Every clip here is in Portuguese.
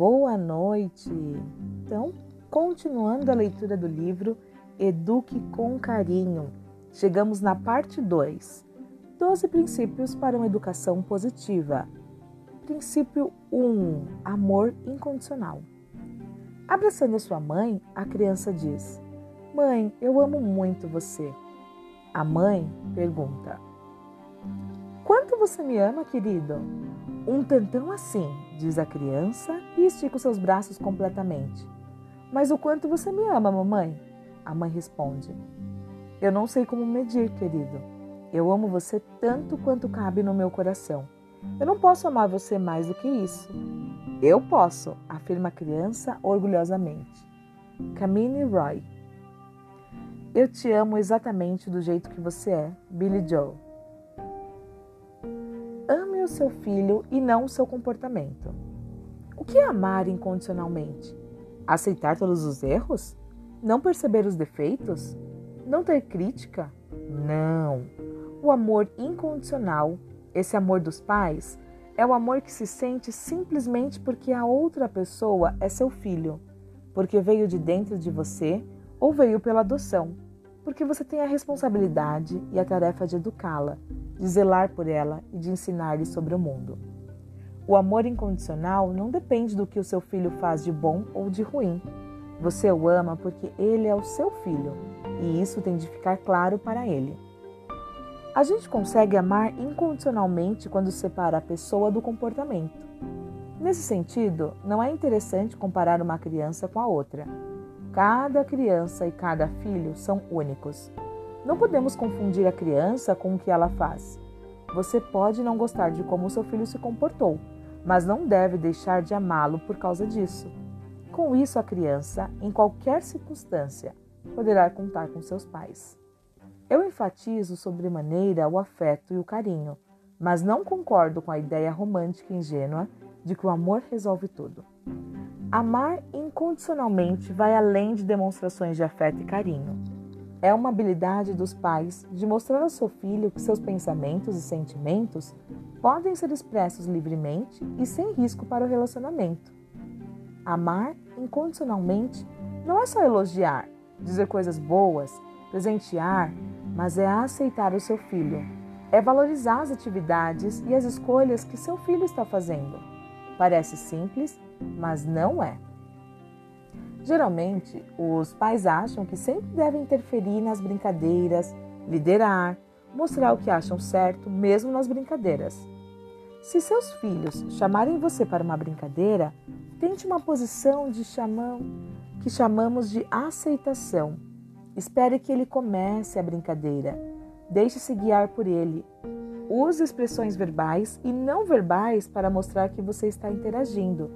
Boa noite! Então, continuando a leitura do livro Eduque com Carinho, chegamos na parte 2: 12 princípios para uma educação positiva. Princípio 1: Amor incondicional. Abraçando sua mãe, a criança diz: Mãe, eu amo muito você. A mãe pergunta: você me ama, querido? Um tantão assim, diz a criança e estica os seus braços completamente. Mas o quanto você me ama, mamãe? A mãe responde: Eu não sei como medir, querido. Eu amo você tanto quanto cabe no meu coração. Eu não posso amar você mais do que isso. Eu posso, afirma a criança orgulhosamente. Camille Roy. Eu te amo exatamente do jeito que você é, Billy Joe o seu filho e não o seu comportamento. O que é amar incondicionalmente? Aceitar todos os erros? Não perceber os defeitos? Não ter crítica? Não. O amor incondicional, esse amor dos pais, é o amor que se sente simplesmente porque a outra pessoa é seu filho, porque veio de dentro de você ou veio pela adoção, porque você tem a responsabilidade e a tarefa de educá-la, de zelar por ela e de ensinar-lhe sobre o mundo. O amor incondicional não depende do que o seu filho faz de bom ou de ruim. Você o ama porque ele é o seu filho e isso tem de ficar claro para ele. A gente consegue amar incondicionalmente quando separa a pessoa do comportamento. Nesse sentido, não é interessante comparar uma criança com a outra. Cada criança e cada filho são únicos. Não podemos confundir a criança com o que ela faz. Você pode não gostar de como seu filho se comportou, mas não deve deixar de amá-lo por causa disso. Com isso, a criança, em qualquer circunstância, poderá contar com seus pais. Eu enfatizo sobremaneira o afeto e o carinho, mas não concordo com a ideia romântica e ingênua de que o amor resolve tudo. Amar incondicionalmente vai além de demonstrações de afeto e carinho. É uma habilidade dos pais de mostrar ao seu filho que seus pensamentos e sentimentos podem ser expressos livremente e sem risco para o relacionamento. Amar incondicionalmente não é só elogiar, dizer coisas boas, presentear, mas é aceitar o seu filho. É valorizar as atividades e as escolhas que seu filho está fazendo. Parece simples, mas não é. Geralmente, os pais acham que sempre devem interferir nas brincadeiras, liderar, mostrar o que acham certo, mesmo nas brincadeiras. Se seus filhos chamarem você para uma brincadeira, tente uma posição de chamão que chamamos de aceitação. Espere que ele comece a brincadeira. Deixe-se guiar por ele. Use expressões verbais e não verbais para mostrar que você está interagindo.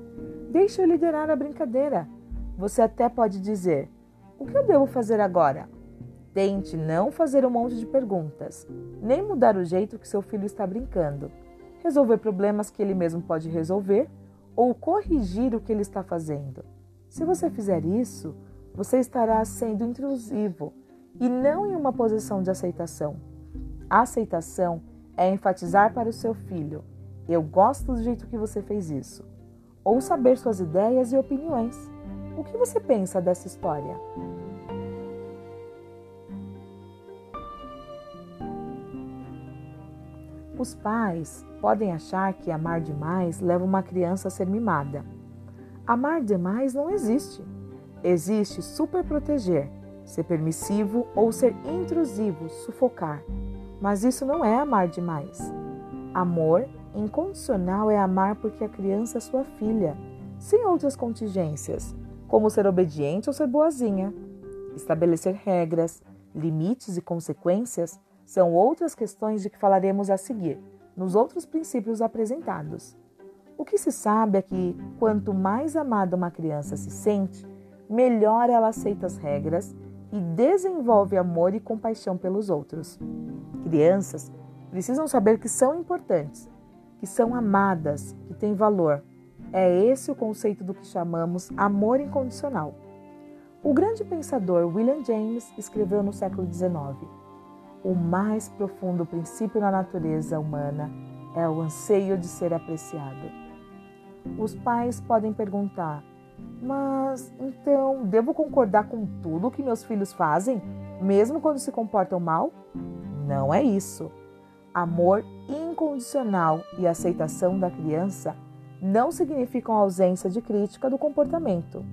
Deixe-o liderar a brincadeira. Você até pode dizer: O que eu devo fazer agora? Tente não fazer um monte de perguntas, nem mudar o jeito que seu filho está brincando. Resolver problemas que ele mesmo pode resolver ou corrigir o que ele está fazendo. Se você fizer isso, você estará sendo intrusivo e não em uma posição de aceitação. A aceitação é enfatizar para o seu filho: Eu gosto do jeito que você fez isso. Ou saber suas ideias e opiniões. O que você pensa dessa história? Os pais podem achar que amar demais leva uma criança a ser mimada. Amar demais não existe. Existe superproteger, ser permissivo ou ser intrusivo, sufocar. Mas isso não é amar demais. Amor incondicional é amar porque a criança é sua filha, sem outras contingências como ser obediente ou ser boazinha. Estabelecer regras, limites e consequências são outras questões de que falaremos a seguir, nos outros princípios apresentados. O que se sabe é que quanto mais amada uma criança se sente, melhor ela aceita as regras e desenvolve amor e compaixão pelos outros. Crianças precisam saber que são importantes, que são amadas, que têm valor é esse o conceito do que chamamos amor incondicional. O grande pensador William James escreveu no século XIX: O mais profundo princípio na natureza humana é o anseio de ser apreciado. os pais podem perguntar: Mas então devo concordar com tudo que meus filhos fazem, mesmo quando se comportam mal? Não é isso. Amor incondicional e aceitação da criança não significam ausência de crítica do comportamento.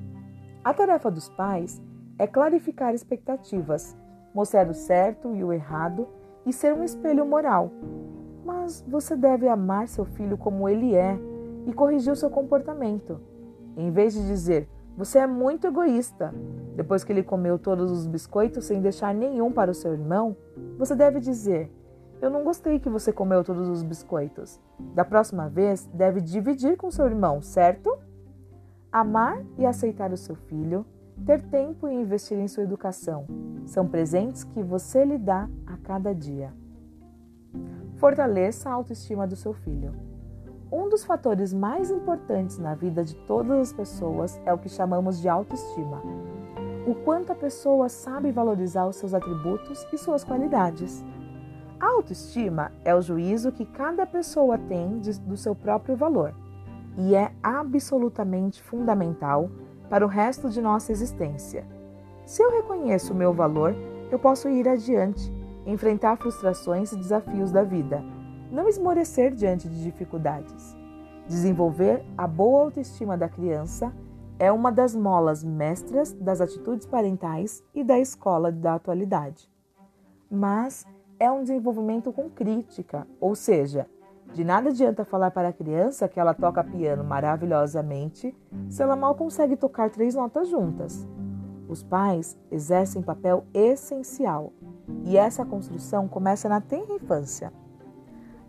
A tarefa dos pais é clarificar expectativas, mostrar o certo e o errado e ser um espelho moral. Mas você deve amar seu filho como ele é e corrigir o seu comportamento. Em vez de dizer, você é muito egoísta, depois que ele comeu todos os biscoitos sem deixar nenhum para o seu irmão, você deve dizer, eu não gostei que você comeu todos os biscoitos. Da próxima vez, deve dividir com seu irmão, certo? Amar e aceitar o seu filho, ter tempo e investir em sua educação são presentes que você lhe dá a cada dia. Fortaleça a autoestima do seu filho. Um dos fatores mais importantes na vida de todas as pessoas é o que chamamos de autoestima. O quanto a pessoa sabe valorizar os seus atributos e suas qualidades. A autoestima é o juízo que cada pessoa tem de, do seu próprio valor e é absolutamente fundamental para o resto de nossa existência. Se eu reconheço o meu valor, eu posso ir adiante, enfrentar frustrações e desafios da vida, não esmorecer diante de dificuldades. Desenvolver a boa autoestima da criança é uma das molas mestras das atitudes parentais e da escola da atualidade. Mas é um desenvolvimento com crítica, ou seja, de nada adianta falar para a criança que ela toca piano maravilhosamente se ela mal consegue tocar três notas juntas. Os pais exercem papel essencial e essa construção começa na tenra infância.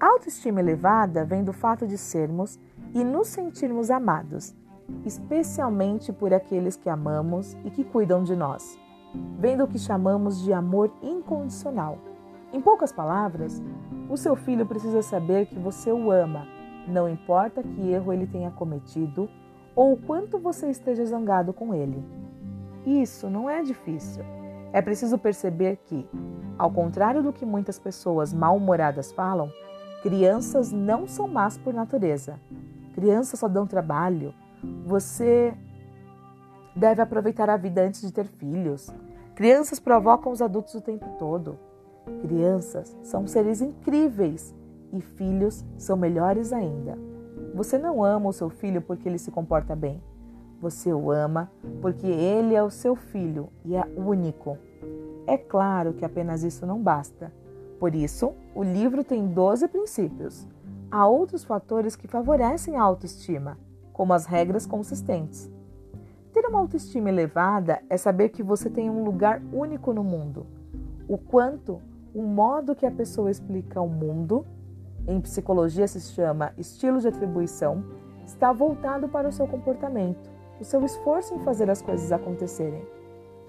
Autoestima elevada vem do fato de sermos e nos sentirmos amados, especialmente por aqueles que amamos e que cuidam de nós. Vem do que chamamos de amor incondicional. Em poucas palavras, o seu filho precisa saber que você o ama, não importa que erro ele tenha cometido ou o quanto você esteja zangado com ele. Isso não é difícil. É preciso perceber que, ao contrário do que muitas pessoas mal-humoradas falam, crianças não são más por natureza. Crianças só dão trabalho. Você deve aproveitar a vida antes de ter filhos. Crianças provocam os adultos o tempo todo. Crianças são seres incríveis e filhos são melhores ainda. Você não ama o seu filho porque ele se comporta bem. Você o ama porque ele é o seu filho e é único. É claro que apenas isso não basta. Por isso, o livro tem 12 princípios. Há outros fatores que favorecem a autoestima, como as regras consistentes. Ter uma autoestima elevada é saber que você tem um lugar único no mundo. O quanto o modo que a pessoa explica o mundo, em psicologia se chama estilo de atribuição, está voltado para o seu comportamento, o seu esforço em fazer as coisas acontecerem.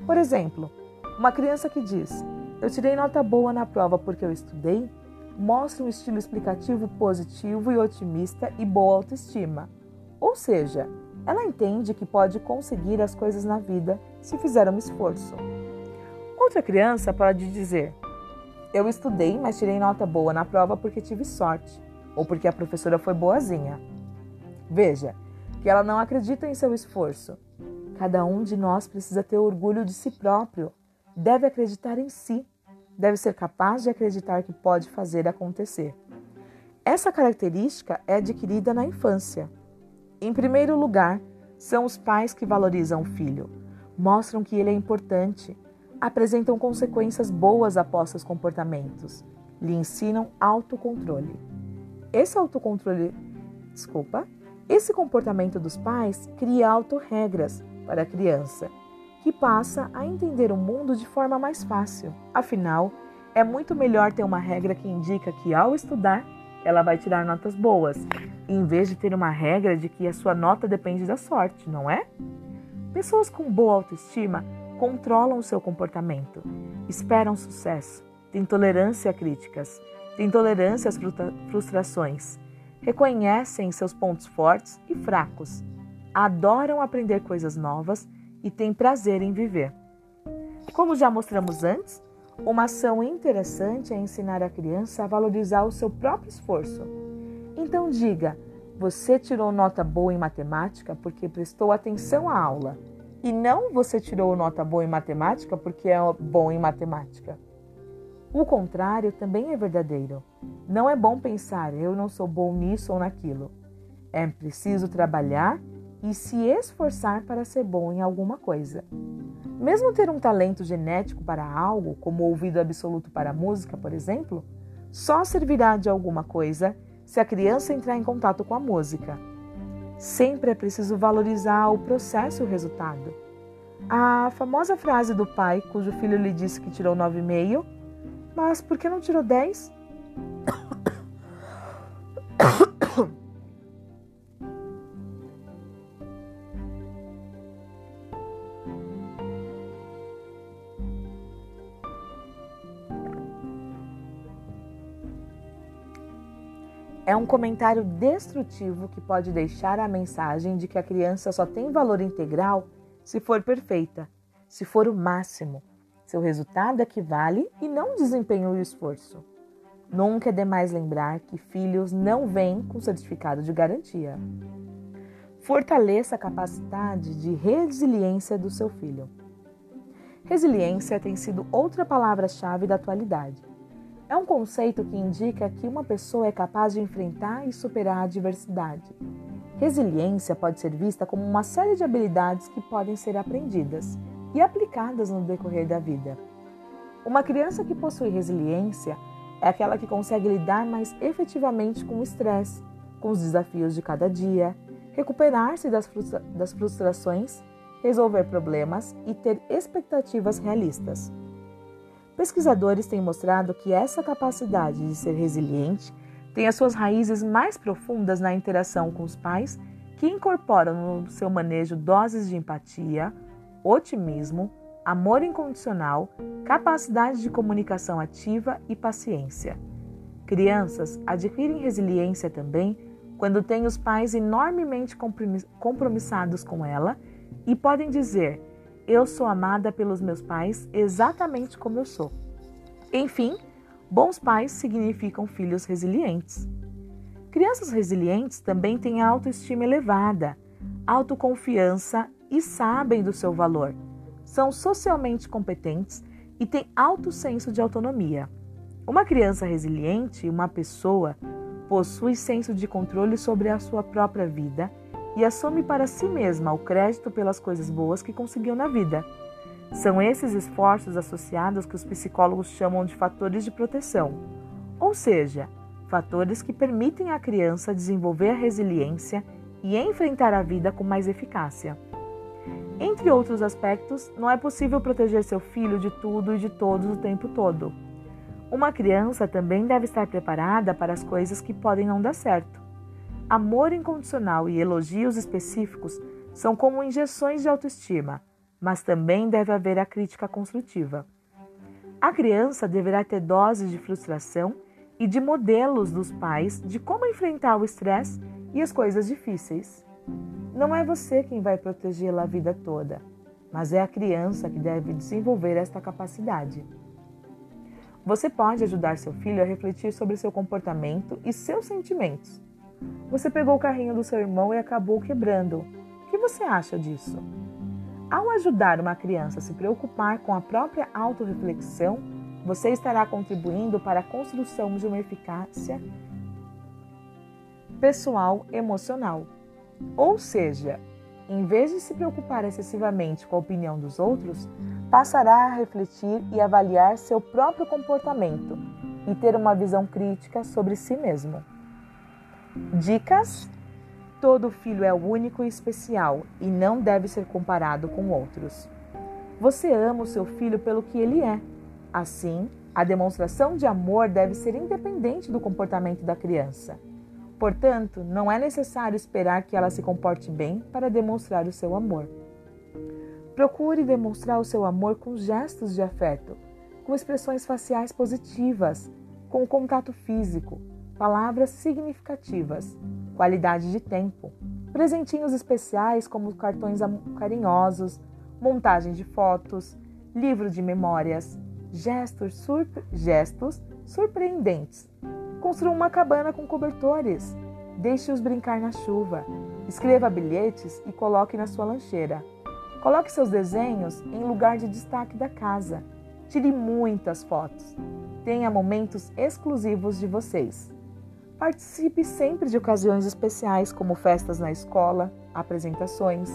Por exemplo, uma criança que diz: Eu tirei nota boa na prova porque eu estudei, mostra um estilo explicativo positivo e otimista e boa autoestima. Ou seja, ela entende que pode conseguir as coisas na vida se fizer um esforço. Outra criança pode dizer: eu estudei, mas tirei nota boa na prova porque tive sorte, ou porque a professora foi boazinha. Veja que ela não acredita em seu esforço. Cada um de nós precisa ter orgulho de si próprio, deve acreditar em si, deve ser capaz de acreditar que pode fazer acontecer. Essa característica é adquirida na infância. Em primeiro lugar, são os pais que valorizam o filho, mostram que ele é importante, apresentam consequências boas após seus comportamentos, lhe ensinam autocontrole. Esse autocontrole, desculpa, esse comportamento dos pais cria autorregras para a criança, que passa a entender o mundo de forma mais fácil. Afinal, é muito melhor ter uma regra que indica que ao estudar ela vai tirar notas boas, em vez de ter uma regra de que a sua nota depende da sorte, não é? Pessoas com boa autoestima controlam o seu comportamento, esperam sucesso, têm tolerância a críticas, têm tolerância às frustrações, reconhecem seus pontos fortes e fracos, adoram aprender coisas novas e têm prazer em viver. Como já mostramos antes, uma ação interessante é ensinar a criança a valorizar o seu próprio esforço. Então diga: Você tirou nota boa em matemática porque prestou atenção à aula, e não você tirou nota boa em matemática porque é bom em matemática. O contrário também é verdadeiro. Não é bom pensar eu não sou bom nisso ou naquilo. É preciso trabalhar e se esforçar para ser bom em alguma coisa. Mesmo ter um talento genético para algo, como o ouvido absoluto para música, por exemplo, só servirá de alguma coisa se a criança entrar em contato com a música. Sempre é preciso valorizar o processo e o resultado. A famosa frase do pai, cujo filho lhe disse que tirou 9,5 mas por que não tirou 10? É um comentário destrutivo que pode deixar a mensagem de que a criança só tem valor integral se for perfeita, se for o máximo, seu resultado equivale e não desempenho e esforço. Nunca é demais lembrar que filhos não vêm com certificado de garantia. Fortaleça a capacidade de resiliência do seu filho. Resiliência tem sido outra palavra-chave da atualidade. É um conceito que indica que uma pessoa é capaz de enfrentar e superar a adversidade. Resiliência pode ser vista como uma série de habilidades que podem ser aprendidas e aplicadas no decorrer da vida. Uma criança que possui resiliência é aquela que consegue lidar mais efetivamente com o estresse, com os desafios de cada dia, recuperar-se das, frustra das frustrações, resolver problemas e ter expectativas realistas. Pesquisadores têm mostrado que essa capacidade de ser resiliente tem as suas raízes mais profundas na interação com os pais, que incorporam no seu manejo doses de empatia, otimismo, amor incondicional, capacidade de comunicação ativa e paciência. Crianças adquirem resiliência também quando têm os pais enormemente compromissados com ela e podem dizer: Eu sou amada pelos meus pais exatamente como eu sou. Enfim, bons pais significam filhos resilientes. Crianças resilientes também têm autoestima elevada, autoconfiança e sabem do seu valor. São socialmente competentes e têm alto senso de autonomia. Uma criança resiliente, uma pessoa, possui senso de controle sobre a sua própria vida e assume para si mesma o crédito pelas coisas boas que conseguiu na vida. São esses esforços associados que os psicólogos chamam de fatores de proteção, ou seja, fatores que permitem à criança desenvolver a resiliência e enfrentar a vida com mais eficácia. Entre outros aspectos, não é possível proteger seu filho de tudo e de todos o tempo todo. Uma criança também deve estar preparada para as coisas que podem não dar certo. Amor incondicional e elogios específicos são como injeções de autoestima, mas também deve haver a crítica construtiva. A criança deverá ter doses de frustração e de modelos dos pais de como enfrentar o estresse e as coisas difíceis. Não é você quem vai protegê-la a vida toda, mas é a criança que deve desenvolver esta capacidade. Você pode ajudar seu filho a refletir sobre seu comportamento e seus sentimentos. Você pegou o carrinho do seu irmão e acabou quebrando. O que você acha disso? Ao ajudar uma criança a se preocupar com a própria autorreflexão, você estará contribuindo para a construção de uma eficácia pessoal emocional. Ou seja, em vez de se preocupar excessivamente com a opinião dos outros, passará a refletir e avaliar seu próprio comportamento e ter uma visão crítica sobre si mesmo. Dicas: Todo filho é único e especial e não deve ser comparado com outros. Você ama o seu filho pelo que ele é. Assim, a demonstração de amor deve ser independente do comportamento da criança. Portanto, não é necessário esperar que ela se comporte bem para demonstrar o seu amor. Procure demonstrar o seu amor com gestos de afeto, com expressões faciais positivas, com contato físico, palavras significativas, qualidade de tempo, presentinhos especiais como cartões carinhosos, montagem de fotos, livro de memórias, gestos, surpre gestos surpreendentes Construa uma cabana com cobertores. Deixe-os brincar na chuva. Escreva bilhetes e coloque na sua lancheira. Coloque seus desenhos em lugar de destaque da casa. Tire muitas fotos. Tenha momentos exclusivos de vocês. Participe sempre de ocasiões especiais, como festas na escola, apresentações.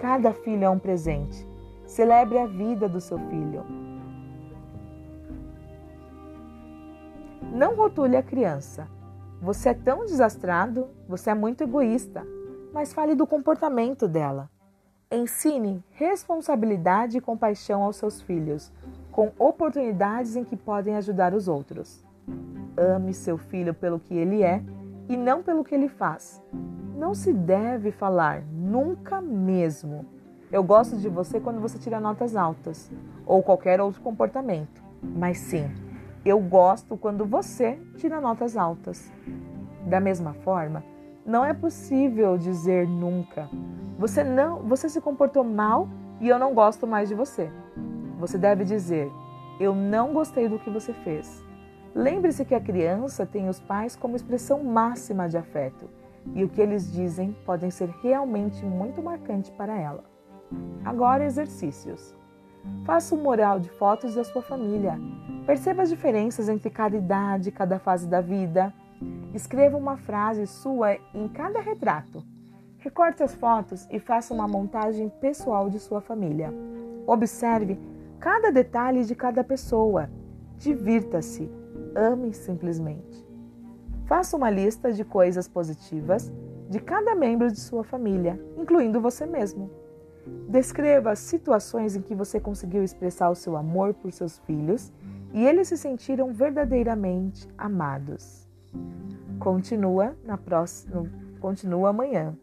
Cada filho é um presente. Celebre a vida do seu filho. Não rotule a criança. Você é tão desastrado, você é muito egoísta, mas fale do comportamento dela. Ensine responsabilidade e compaixão aos seus filhos, com oportunidades em que podem ajudar os outros. Ame seu filho pelo que ele é e não pelo que ele faz. Não se deve falar, nunca mesmo. Eu gosto de você quando você tira notas altas ou qualquer outro comportamento, mas sim, eu gosto quando você tira notas altas. Da mesma forma, não é possível dizer nunca. Você não, você se comportou mal e eu não gosto mais de você. Você deve dizer: eu não gostei do que você fez. Lembre-se que a criança tem os pais como expressão máxima de afeto e o que eles dizem podem ser realmente muito marcante para ela. Agora, exercícios. Faça um mural de fotos da sua família. Perceba as diferenças entre cada idade, cada fase da vida. Escreva uma frase sua em cada retrato. Recorte as fotos e faça uma montagem pessoal de sua família. Observe cada detalhe de cada pessoa. Divirta-se. Ame simplesmente. Faça uma lista de coisas positivas de cada membro de sua família, incluindo você mesmo. Descreva situações em que você conseguiu expressar o seu amor por seus filhos e eles se sentiram verdadeiramente amados. Continua na próxima, continua amanhã.